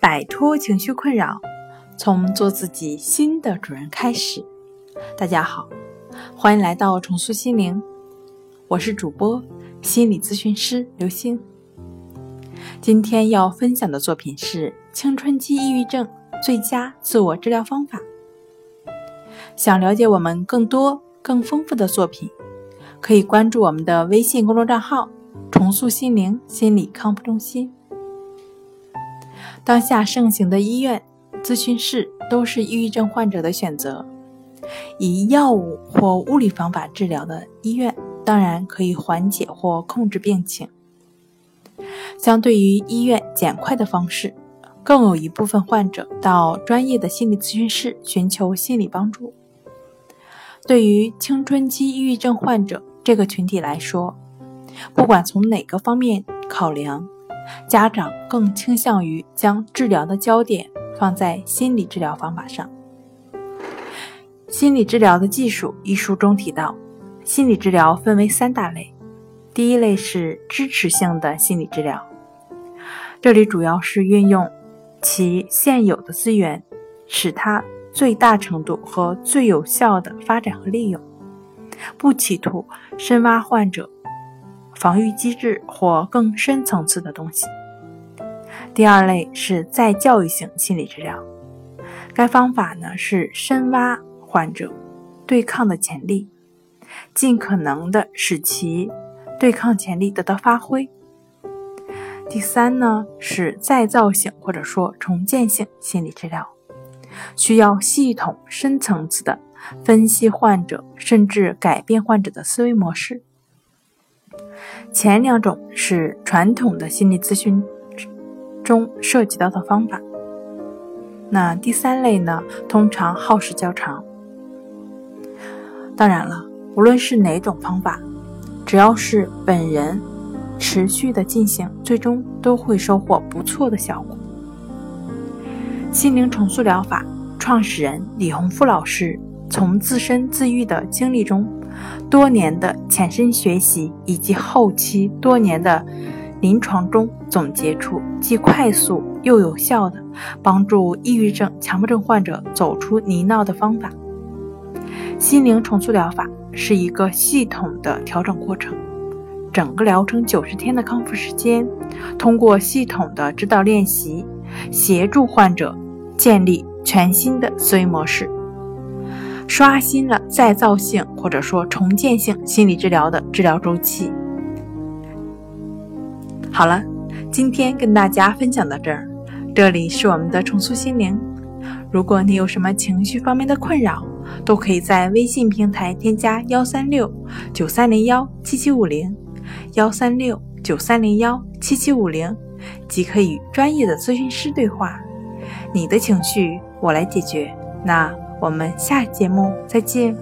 摆脱情绪困扰，从做自己新的主人开始。大家好，欢迎来到重塑心灵，我是主播心理咨询师刘星。今天要分享的作品是青春期抑郁症最佳自我治疗方法。想了解我们更多更丰富的作品，可以关注我们的微信公众账号“重塑心灵心理康复中心”。当下盛行的医院、咨询室都是抑郁症患者的选择。以药物或物理方法治疗的医院，当然可以缓解或控制病情。相对于医院简快的方式，更有一部分患者到专业的心理咨询室寻求心理帮助。对于青春期抑郁症患者这个群体来说，不管从哪个方面考量。家长更倾向于将治疗的焦点放在心理治疗方法上。心理治疗的技术一书中提到，心理治疗分为三大类。第一类是支持性的心理治疗，这里主要是运用其现有的资源，使它最大程度和最有效的发展和利用，不企图深挖患者。防御机制或更深层次的东西。第二类是再教育性心理治疗，该方法呢是深挖患者对抗的潜力，尽可能的使其对抗潜力得到发挥。第三呢是再造性或者说重建性心理治疗，需要系统深层次的分析患者，甚至改变患者的思维模式。前两种是传统的心理咨询中涉及到的方法，那第三类呢，通常耗时较长。当然了，无论是哪种方法，只要是本人持续的进行，最终都会收获不错的效果。心灵重塑疗法创始人李洪富老师从自身自愈的经历中。多年的潜身学习以及后期多年的临床中总结出既快速又有效的帮助抑郁症、强迫症患者走出泥淖的方法。心灵重塑疗法是一个系统的调整过程，整个疗程九十天的康复时间，通过系统的指导练习，协助患者建立全新的思维模式。刷新了再造性或者说重建性心理治疗的治疗周期。好了，今天跟大家分享到这儿，这里是我们的重塑心灵。如果你有什么情绪方面的困扰，都可以在微信平台添加幺三六九三零幺七七五零幺三六九三零幺七七五零，即可与专业的咨询师对话。你的情绪我来解决。那。我们下节目再见。